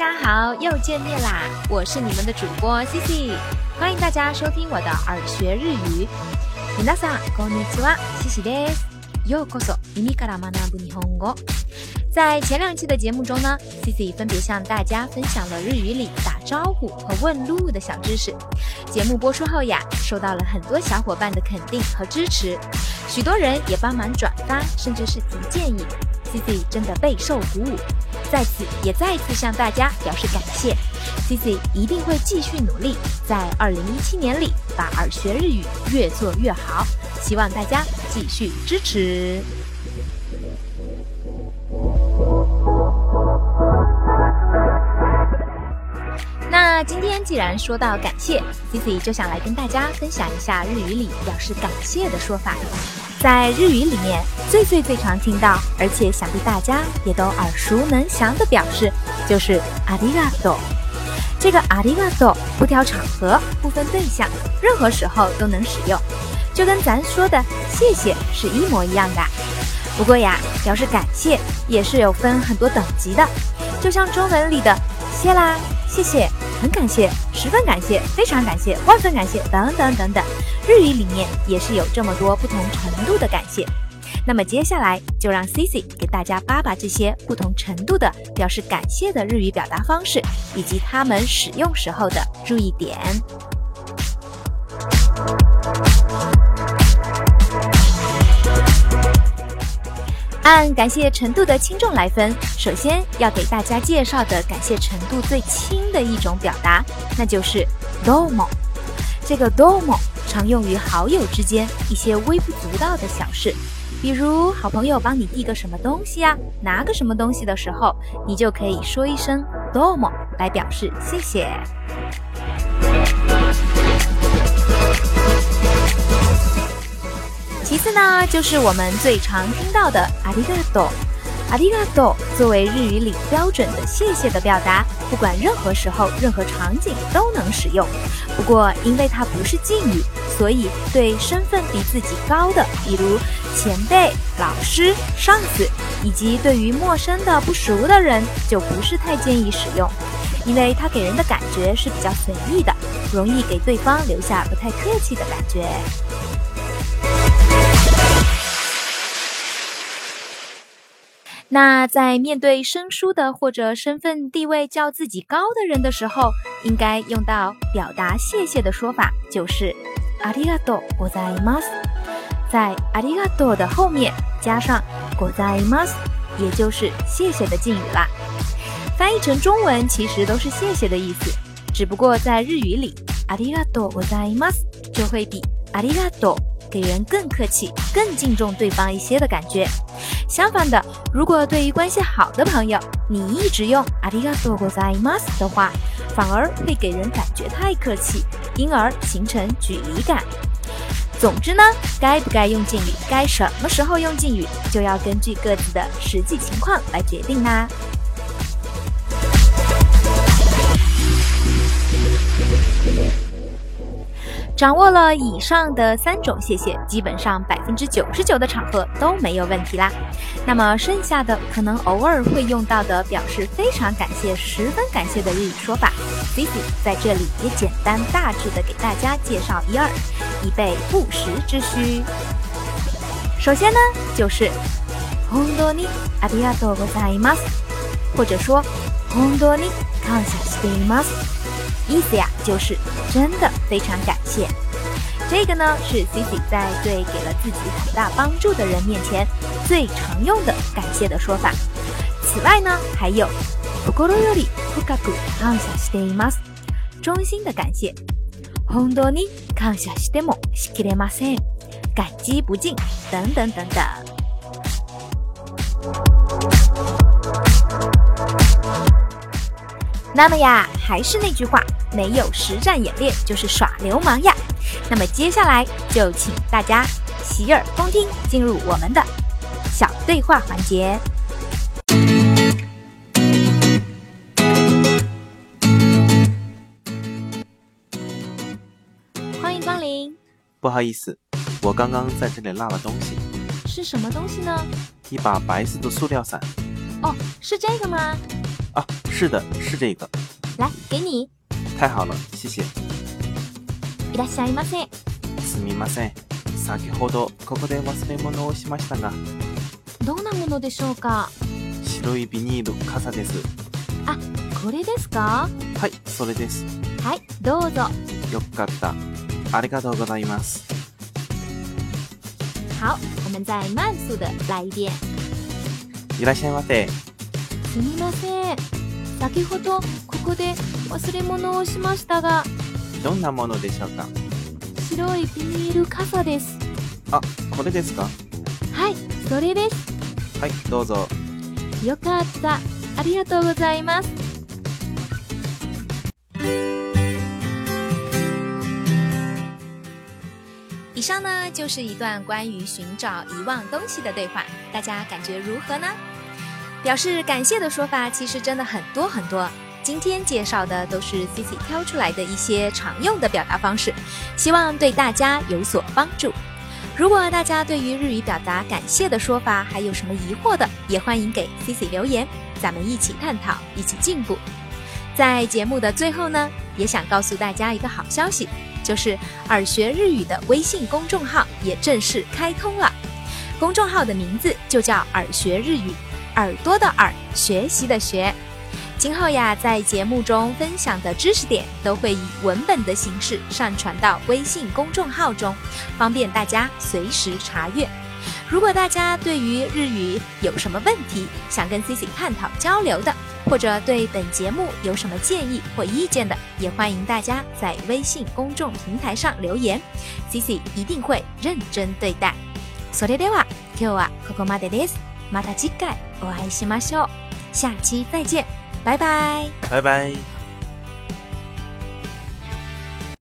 家好，又见面啦！我是你们的主播 C C，欢迎大家收听我的耳学日语。皆さんこんにちは、C C です。ようこそ耳から学ぶ日本語。在前两期的节目中呢，C C 分别向大家分享了日语里打招呼和问路的小知识。节目播出后呀，收到了很多小伙伴的肯定和支持，许多人也帮忙转发，甚至是提建议。C C 真的备受鼓舞。 在此也再次向大家表示感谢，C C 一定会继续努力，在二零一七年里把耳学日语越做越好，希望大家继续支持。那今天既然说到感谢，C C 就想来跟大家分享一下日语里表示感谢的说法。在日语里面，最最最常听到，而且想必大家也都耳熟能详的表示，就是ありがとう。这个ありがとう不挑场合，不分对象，任何时候都能使用，就跟咱说的谢谢是一模一样的。不过呀，表示感谢也是有分很多等级的，就像中文里的谢啦、谢谢。很感谢， 十分感谢，非常感谢，万分感谢，等等等等。日语里面也是有这么多不同程度的感谢。那么接下来就让 Cici 给大家扒扒这些不同程度的表示感谢的日语表达方式，以及他们使用时候的注意点。按感谢程度的轻重来分，首先要给大家介绍的感谢程度最轻的一种表达，那就是 domo。这个 domo 常用于好友之间一些微不足道的小事，比如好朋友帮你递个什么东西啊，拿个什么东西的时候，你就可以说一声 domo 来表示谢谢。其次呢，就是我们最常听到的阿里嘎多。阿里嘎多作为日语里标准的谢谢的表达，不管任何时候、任何场景都能使用。不过，因为它不是敬语，所以对身份比自己高的，比如前辈、老师、上司，以及对于陌生的、不熟的人，就不是太建议使用，因为它给人的感觉是比较随意的，容易给对方留下不太客气的感觉。那在面对生疏的或者身份地位较自己高的人的时候，应该用到表达谢谢的说法，就是ありがとうございます。在ありがとう的后面加上ございます，也就是谢谢的敬语啦。翻译成中文其实都是谢谢的意思，只不过在日语里，ありがとうございます就会比ありがとう。给人更客气、更敬重对方一些的感觉。 相反的，如果对于关系好的朋友，你一直用ありがとうございます的话，反而会给人感觉太客气，因而形成距离感。总之呢，该不该用敬语，该什么时候用敬语，就要根据各自的实际情况来决定啦。 掌握了以上的三种谢谢，基本上百分之九十九的场合都没有问题啦。那么剩下的可能偶尔会用到的表示非常感谢、十分感谢的日语说法，Cici 在这里也简单大致的给大家介绍一二，以备不时之需。首先呢，就是本当にありがとうございます，或者说本当に感謝しています。意思呀，就是真的非常感 谢。这个呢，是 Cici 在对给了自己很大帮助的人面前最常用的感谢的说法。此外呢，还有心より深く感謝しています，衷心的感谢。本当に感謝してもしきれません，感激不尽等等等等。 那么呀，还是那句话。没有实战演练就是耍流氓呀！那么接下来就请大家洗耳恭听，进入我们的小对话环节。欢迎光临。不好意思，我刚刚在这里落了东西。是什么东西呢？一把白色的塑料伞。哦，是这个吗？啊。是的，是这个。来，给你。太好了，谢谢。いらっしゃいませ。すみません。先ほどここで忘れ物をしましたが。どんなものでしょうか？白いビニール傘です。あ、これですか？はい、それです。はい、どうぞ。よかった。ありがとうございます。好，我们再慢速的来一遍。いらっしゃいませ。すみません。先ほどここで忘れ物をしましたが。どんなものでしょうか？白いビニール傘です。あ、これですか？はい、それです。はい、どうぞ。よかった。ありがとうございます。以上呢就是一段关于寻找遗忘东西的对话，大家感觉如何呢？表示感谢的说法其实真的很多很多，今天介绍的都是 C C 挑出来的一些常用的表达方式，希望对大家有所帮助。如果大家对于日语表达感谢的说法还有什么疑惑的，也欢迎给 C C 留言，咱们一起探讨，一起进步。在节目的最后呢，也想告诉大家一个好消息，就是耳学日语的微信公众号也正式开通了。公众号的名字就叫耳学日语，耳朵的耳，学习的学。今后呀，在节目中分享的知识点都会以文本的形式上传到微信公众号中，方便大家随时查阅。如果大家对于日语有什么问题，想跟 Cici 探讨交流的，或者对本节目有什么建议或意见的，也欢迎大家在微信公众平台上留言，Cici 一定会认真对待。それでは今日はここまでです。また次回 お会いしましょう。下期再见。拜拜，拜拜。